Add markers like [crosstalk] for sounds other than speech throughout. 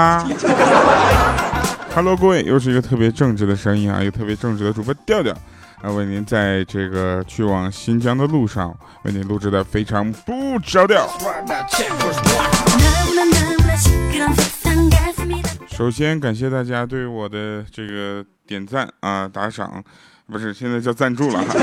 哈，[laughs] Hello，各位，又是一个特别正直的声音啊，一个特别正直的主播调调啊，为您在这个去往新疆的路上为您录制的非常不着调。首先感谢大家对我的这个点赞啊打赏，不是现在叫赞助了哈。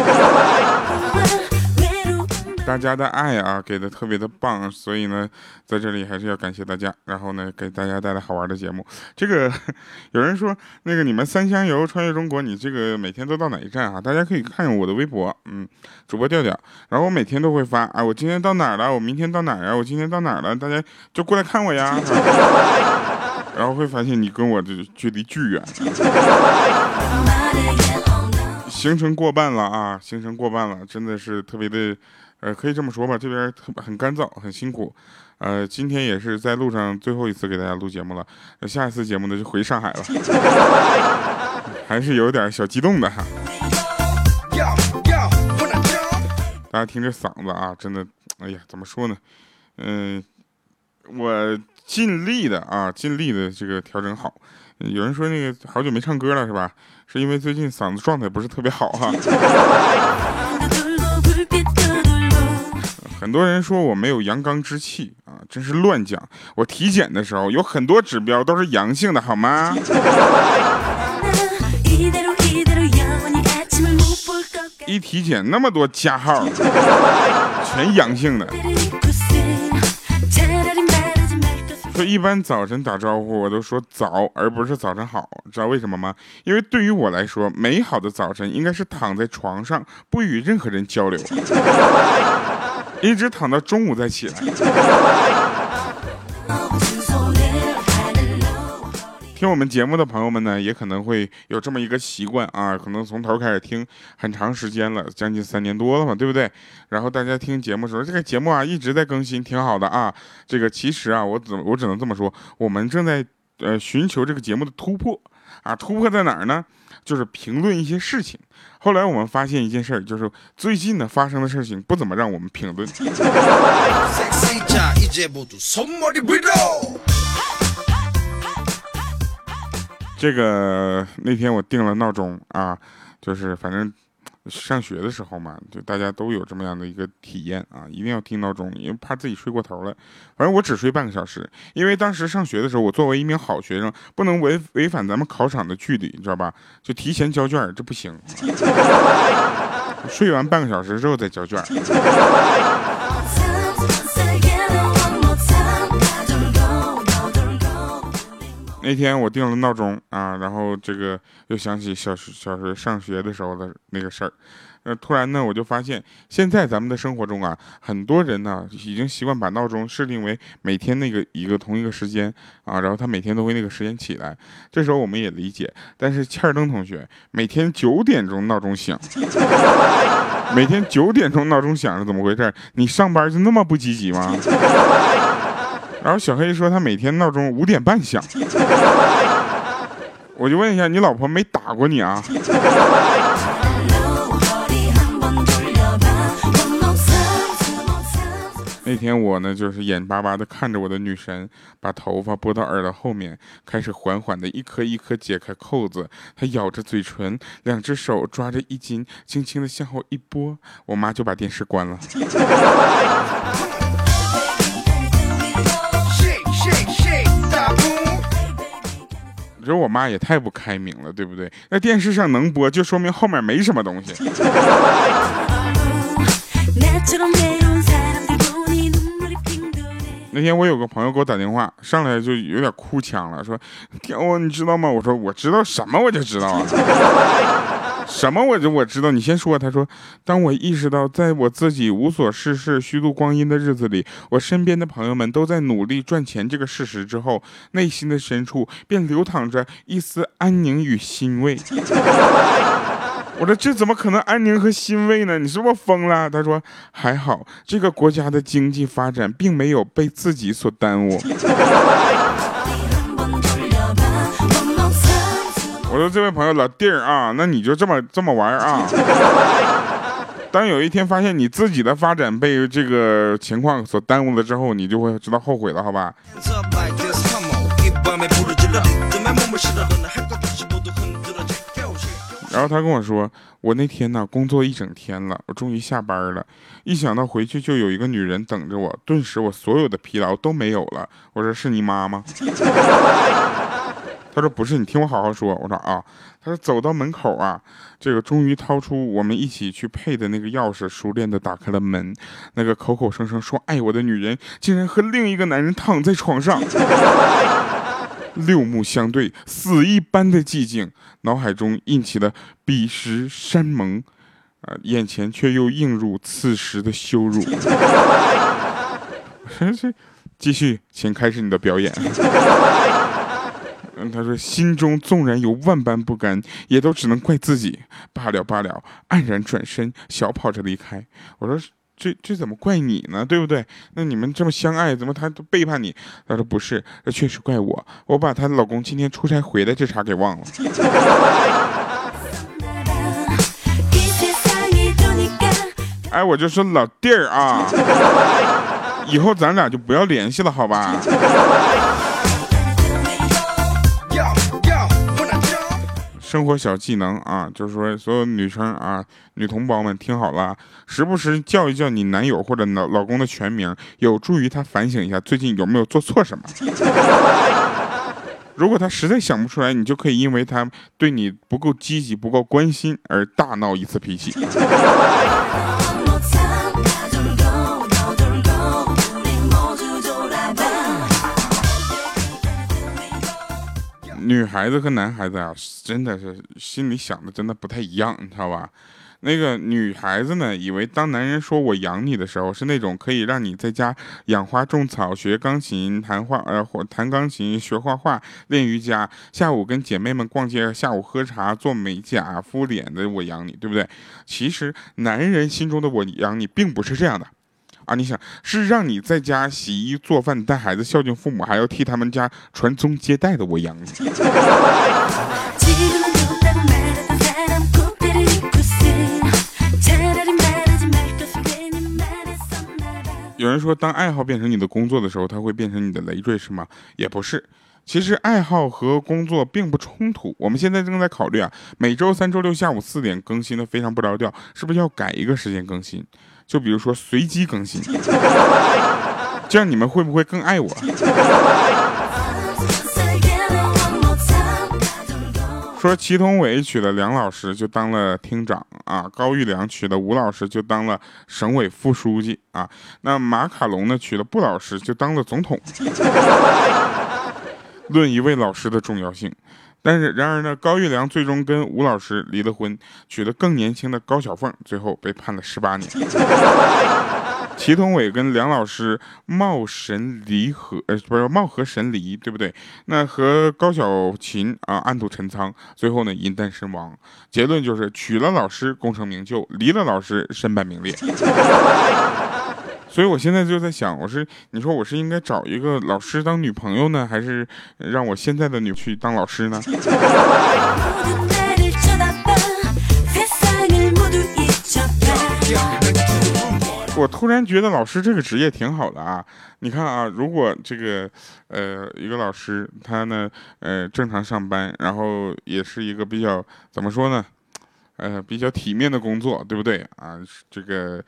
大家的爱啊，给的特别的棒，所以呢，在这里还是要感谢大家。然后呢，给大家带来好玩的节目。这个 [laughs] 有人说，那个你们三箱油穿越中国，你这个每天都到哪一站啊？大家可以看我的微博，嗯，主播调调。然后我每天都会发，啊，我今天到哪儿了？我明天到哪儿啊？我今天到哪儿了？大家就过来看我呀。然后会发现你跟我这距离巨远。行程 [laughs] 过半了啊，行程过半了，真的是特别的。呃，可以这么说吧，这边特很干燥，很辛苦。呃，今天也是在路上最后一次给大家录节目了，下一次节目呢就回上海了，[laughs] 还是有点小激动的哈。大家听这嗓子啊，真的，哎呀，怎么说呢？嗯，我尽力的啊，尽力的这个调整好。有人说那个好久没唱歌了是吧？是因为最近嗓子状态不是特别好哈。很多人说我没有阳刚之气啊，真是乱讲。我体检的时候有很多指标都是阳性的，好吗？[laughs] 一体检那么多加号，全阳性的。说一般早晨打招呼我都说早，而不是早晨好，知道为什么吗？因为对于我来说，美好的早晨应该是躺在床上，不与任何人交流。一直躺到中午再起来。听我们节目的朋友们呢，也可能会有这么一个习惯啊，可能从头开始听很长时间了，将近三年多了嘛，对不对？然后大家听节目的时候，这个节目啊一直在更新，挺好的啊。这个其实啊，我只我只能这么说，我们正在呃寻求这个节目的突破啊，突破在哪儿呢？就是评论一些事情。后来我们发现一件事儿，就是最近呢发生的事情不怎么让我们评论。这个那天我定了闹钟啊，就是反正。上学的时候嘛，就大家都有这么样的一个体验啊，一定要听闹钟，因为怕自己睡过头了。反正我只睡半个小时，因为当时上学的时候，我作为一名好学生，不能违违反咱们考场的距离，你知道吧？就提前交卷，这不行。[laughs] 睡完半个小时之后再交卷。那天我定了闹钟啊，然后这个又想起小学小学上学的时候的那个事儿，呃，突然呢，我就发现现在咱们的生活中啊，很多人呢已经习惯把闹钟设定为每天那个一个同一个时间啊，然后他每天都会那个时间起来。这时候我们也理解，但是欠儿登同学每天九点钟闹钟响，每天九点钟闹钟响是怎么回事？你上班就那么不积极吗？然后小黑说他每天闹钟五点半响，我就问一下，你老婆没打过你啊？那天我呢，就是眼巴巴的看着我的女神把头发拨到耳朵后面，开始缓缓的一颗一颗解开扣子。她咬着嘴唇，两只手抓着衣襟，轻轻的向后一拨，我妈就把电视关了。觉得我妈也太不开明了，对不对？那电视上能播，就说明后面没什么东西。[laughs] 那天我有个朋友给我打电话，上来就有点哭腔了，说：“ [laughs] 天我你知道吗？”我说：“我知道什么，我就知道啊。”什么？我就我知道，你先说。他说：“当我意识到，在我自己无所事事、虚度光阴的日子里，我身边的朋友们都在努力赚钱这个事实之后，内心的深处便流淌着一丝安宁与欣慰。”我说：“这怎么可能安宁和欣慰呢？你是不是疯了？”他说：“还好，这个国家的经济发展并没有被自己所耽误。”我说这位朋友老弟儿啊，那你就这么这么玩啊？[laughs] 当有一天发现你自己的发展被这个情况所耽误了之后，你就会知道后悔了，好吧？然后他跟我说，我那天呢工作一整天了，我终于下班了，一想到回去就有一个女人等着我，顿时我所有的疲劳都没有了。我说是你妈吗？[laughs] 他说不是，你听我好好说。我说啊，他说走到门口啊，这个终于掏出我们一起去配的那个钥匙，熟练的打开了门。那个口口声声说爱我的女人，竟然和另一个男人躺在床上。[laughs] 六目相对，死一般的寂静，脑海中印起了彼时山盟，啊，眼前却又映入此时的羞辱。[laughs] 继续，请开始你的表演。嗯，他说心中纵然有万般不甘，也都只能怪自己。罢了罢了，黯然转身，小跑着离开。我说这这怎么怪你呢？对不对？那你们这么相爱，怎么他都背叛你？他说不是，这确实怪我，我把她老公今天出差回来这茬给忘了。[laughs] 哎，我就说老弟儿啊，以后咱俩就不要联系了，好吧？生活小技能啊，就是说所有女生啊、女同胞们听好了，时不时叫一叫你男友或者老老公的全名，有助于他反省一下最近有没有做错什么。如果他实在想不出来，你就可以因为他对你不够积极、不够关心而大闹一次脾气。女孩子和男孩子啊，真的是心里想的真的不太一样，你知道吧？那个女孩子呢，以为当男人说我养你的时候，是那种可以让你在家养花种草、学钢琴、弹画呃或弹钢琴、学画画、练瑜伽，下午跟姐妹们逛街，下午喝茶、做美甲、敷脸的我养你，对不对？其实男人心中的我养你，并不是这样的。啊，你想是让你在家洗衣做饭、带孩子、孝敬父母，还要替他们家传宗接代的我养你。[laughs] 有人说，当爱好变成你的工作的时候，它会变成你的累赘，是吗？也不是，其实爱好和工作并不冲突。我们现在正在考虑啊，每周三、周六下午四点更新的非常不着调，是不是要改一个时间更新？就比如说随机更新，[laughs] 这样你们会不会更爱我？说祁同伟娶了梁老师就当了厅长啊，高育良娶了吴老师就当了省委副书记啊，那马卡龙呢娶了布老师就当了总统。[laughs] 论一位老师的重要性。但是，然而呢，高玉良最终跟吴老师离了婚，娶了更年轻的高小凤，最后被判了十八年。[laughs] 祁同伟跟梁老师貌神离合，呃，不是貌合神离，对不对？那和高小琴啊暗度陈仓，最后呢因弹身亡。结论就是娶了老师功成名就，离了老师身败名裂。[laughs] 所以，我现在就在想，我是你说我是应该找一个老师当女朋友呢，还是让我现在的女去当老师呢？我突然觉得老师这个职业挺好的啊！你看啊，如果这个呃一个老师他呢呃正常上班，然后也是一个比较怎么说呢，呃比较体面的工作，对不对啊？这个。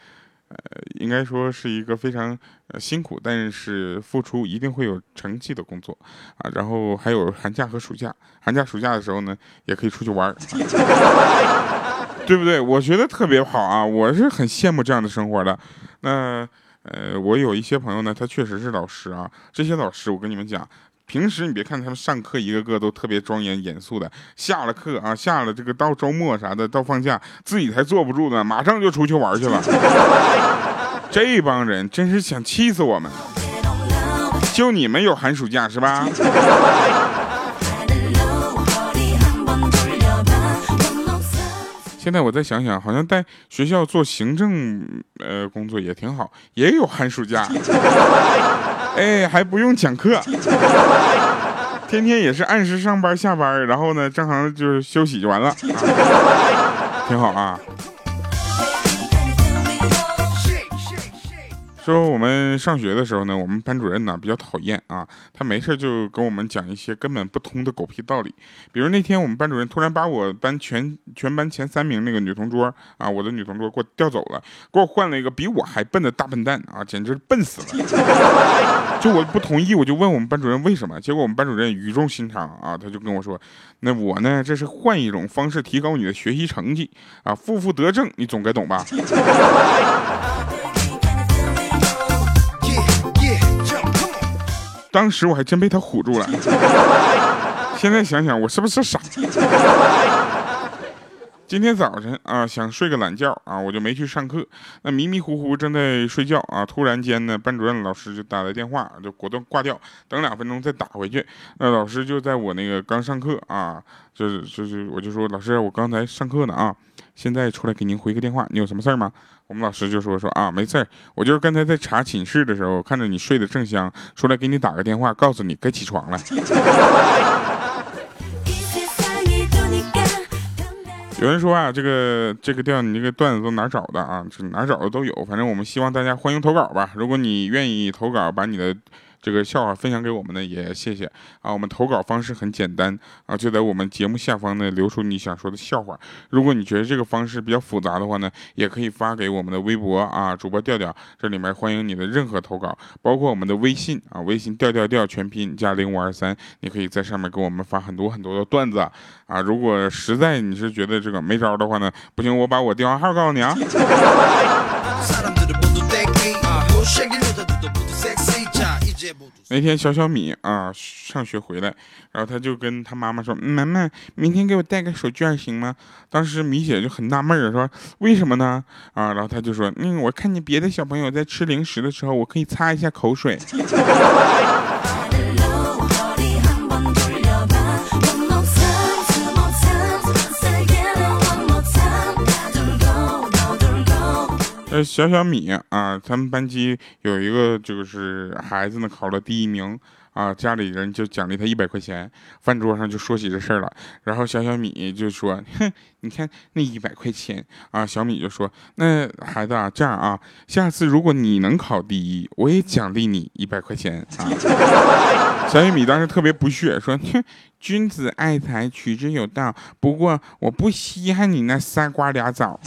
呃，应该说是一个非常呃辛苦，但是付出一定会有成绩的工作啊。然后还有寒假和暑假，寒假暑假的时候呢，也可以出去玩 [laughs] 对不对？我觉得特别好啊，我是很羡慕这样的生活的。那呃，我有一些朋友呢，他确实是老师啊。这些老师，我跟你们讲。平时你别看他们上课一个个都特别庄严严肃的，下了课啊，下了这个到周末啥的，到放假自己才坐不住呢，马上就出去玩去了。[laughs] 这帮人真是想气死我们！就你们有寒暑假是吧？现在我再想想，好像在学校做行政呃工作也挺好，也有寒暑假。哎，还不用讲课，天天也是按时上班下班，然后呢，正常就是休息就完了，挺好啊。说我们上学的时候呢，我们班主任呢比较讨厌啊，他没事就跟我们讲一些根本不通的狗屁道理。比如那天我们班主任突然把我班全全班前三名那个女同桌啊，我的女同桌给我调走了，给我换了一个比我还笨的大笨蛋啊，简直笨死了。就我不同意，我就问我们班主任为什么，结果我们班主任语重心长啊，他就跟我说，那我呢这是换一种方式提高你的学习成绩啊，负负得正，你总该懂吧。当时我还真被他唬住了，现在想想我是不是傻？今天早晨啊，想睡个懒觉啊，我就没去上课。那迷迷糊糊正在睡觉啊，突然间呢，班主任老师就打来电话，就果断挂掉，等两分钟再打回去。那老师就在我那个刚上课啊，就是就是，我就说老师，我刚才上课呢啊，现在出来给您回个电话，你有什么事儿吗？我们老师就说说啊，没事儿，我就是刚才在查寝室的时候，看着你睡得正香，出来给你打个电话，告诉你该起床了。[laughs] 有人说啊，这个这个调你这个段子都哪找的啊？哪找的都有，反正我们希望大家欢迎投稿吧。如果你愿意投稿，把你的。这个笑话分享给我们呢，也谢谢啊。我们投稿方式很简单啊，就在我们节目下方呢留出你想说的笑话。如果你觉得这个方式比较复杂的话呢，也可以发给我们的微博啊，主播调调，这里面欢迎你的任何投稿，包括我们的微信啊，微信调调调全拼加零五二三，你可以在上面给我们发很多很多的段子啊。如果实在你是觉得这个没招的话呢，不行，我把我电话号告诉你啊。[laughs] 那天小小米啊上学回来，然后他就跟他妈妈说：“妈妈，明天给我带个手绢行吗？”当时米姐就很纳闷儿，说：“为什么呢？”啊，然后他就说：“嗯，我看见别的小朋友在吃零食的时候，我可以擦一下口水。” [laughs] 小小米啊，他们班级有一个就是孩子呢，考了第一名啊，家里人就奖励他一百块钱。饭桌上就说起这事儿了，然后小小米就说：“哼，你看那一百块钱啊。”小米就说：“那孩子啊，这样啊，下次如果你能考第一，我也奖励你一百块钱啊。”小小米当时特别不屑，说：“哼，君子爱财，取之有道。不过我不稀罕你那仨瓜俩枣。”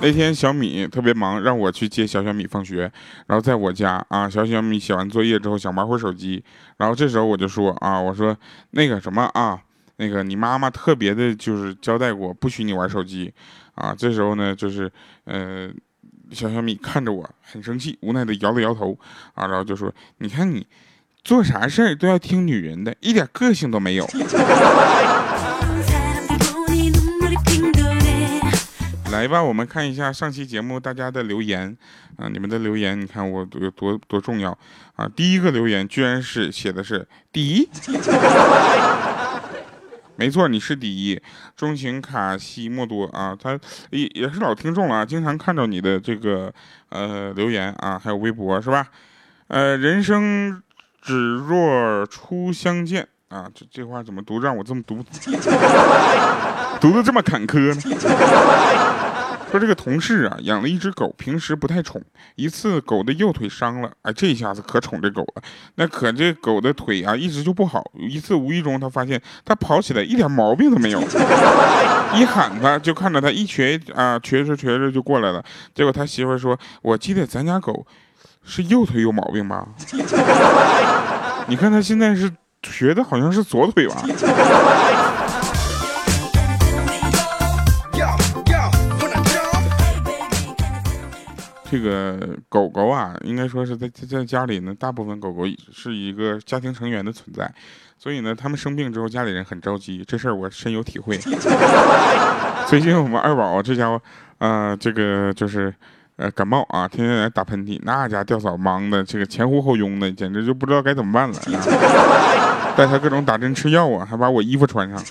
那天小米特别忙，让我去接小小米放学。然后在我家啊，小小米写完作业之后想玩会儿手机。然后这时候我就说啊，我说那个什么啊，那个你妈妈特别的就是交代过，不许你玩手机啊。这时候呢，就是呃，小小米看着我很生气，无奈的摇了摇头啊，然后就说：“你看你做啥事儿都要听女人的，一点个性都没有。[laughs] ”来吧，我们看一下上期节目大家的留言啊！你们的留言，你看我有多多重要啊！第一个留言居然是写的是第一，[laughs] 没错，你是第一，钟情卡西莫多啊！他也也是老听众了啊，经常看到你的这个呃留言啊，还有微博是吧？呃，人生只若初相见啊，这这话怎么读让我这么读，[laughs] 读的这么坎坷呢？[laughs] 说这个同事啊，养了一只狗，平时不太宠。一次狗的右腿伤了，哎，这一下子可宠这狗了。那可这狗的腿啊，一直就不好。一次无意中，他发现它跑起来一点毛病都没有。一喊它，就看着它一瘸啊，瘸着瘸着就过来了。结果他媳妇说：“我记得咱家狗是右腿有毛病吧？[laughs] 你看它现在是瘸的，好像是左腿吧？”这个狗狗啊，应该说是在在家里呢，大部分狗狗是一个家庭成员的存在，所以呢，他们生病之后，家里人很着急，这事儿我深有体会。[laughs] 最近我们二宝这家伙，啊，这个就是呃感冒啊，天天来打喷嚏，那家吊嫂忙的这个前呼后拥的，简直就不知道该怎么办了，带他各种打针吃药啊，还把我衣服穿上。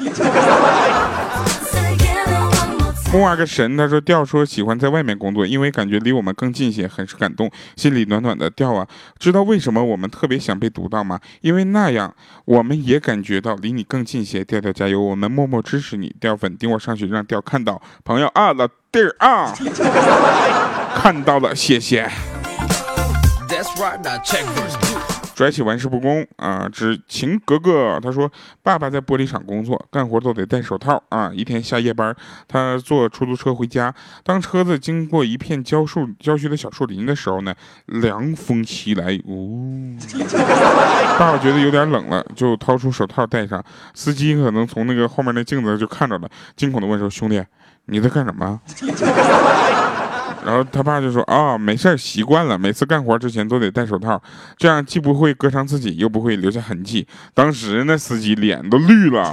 木啊个神，他说调说喜欢在外面工作，因为感觉离我们更近些，很是感动，心里暖暖的。调啊，知道为什么我们特别想被读到吗？因为那样我们也感觉到离你更近些。调调加油，我们默默支持你。调粉顶我上去，让调看到朋友啊，老弟儿啊，看到了，谢谢。拽起玩世不恭啊！只情格格，他说爸爸在玻璃厂工作，干活都得戴手套啊。一天下夜班，他坐出租车回家，当车子经过一片郊树郊区的小树林的时候呢，凉风袭来，呜！[laughs] 爸爸觉得有点冷了，就掏出手套戴上。司机可能从那个后面那镜子就看着了，惊恐的问说：“兄弟，你在干什么？”然后他爸就说啊，没事儿，习惯了，每次干活之前都得戴手套，这样既不会割伤自己，又不会留下痕迹。当时那司机脸都绿了。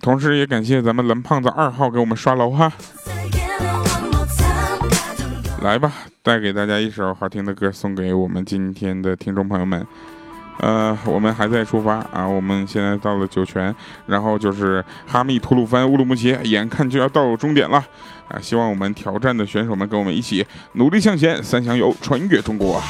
同时也感谢咱们蓝胖子二号给我们刷楼哈。来吧，带给大家一首好听的歌，送给我们今天的听众朋友们。呃，我们还在出发啊！我们现在到了酒泉，然后就是哈密、吐鲁番、乌鲁木齐，眼看就要到终点了啊！希望我们挑战的选手们跟我们一起努力向前，三箱油穿越中国。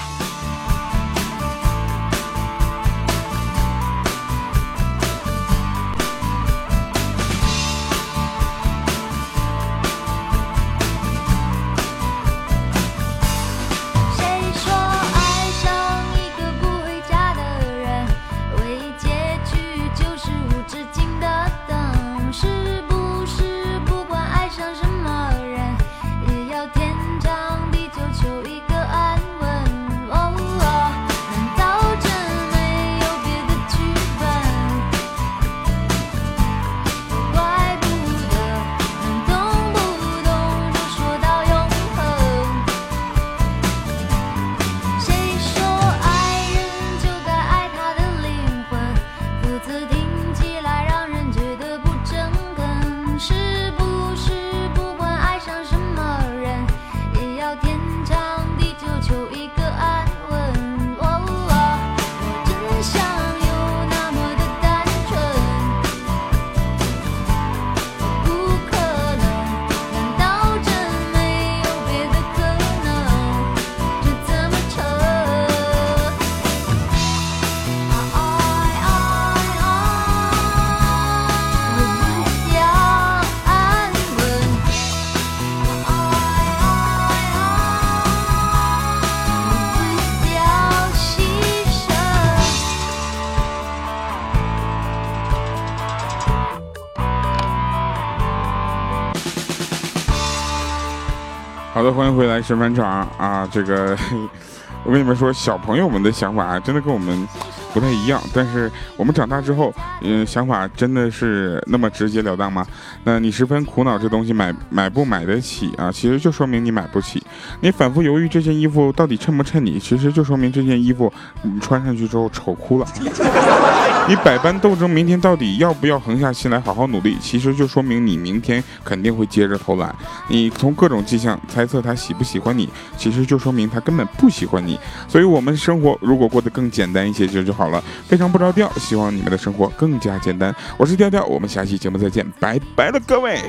欢迎回来，神返场啊！这个，[laughs] 我跟你们说，小朋友们的想法啊真的跟我们不太一样。但是我们长大之后，嗯，想法真的是那么直截了当吗？那你十分苦恼，这东西买买不买得起啊？其实就说明你买不起。你反复犹豫这件衣服到底衬不衬你，其实就说明这件衣服你穿上去之后丑哭了。[laughs] [laughs] 你百般斗争，明天到底要不要横下心来好好努力？其实就说明你明天肯定会接着偷懒。你从各种迹象猜测他喜不喜欢你，其实就说明他根本不喜欢你。所以，我们生活如果过得更简单一些就就好了。非常不着调，希望你们的生活更加简单。我是调调，我们下期节目再见，拜拜了各位。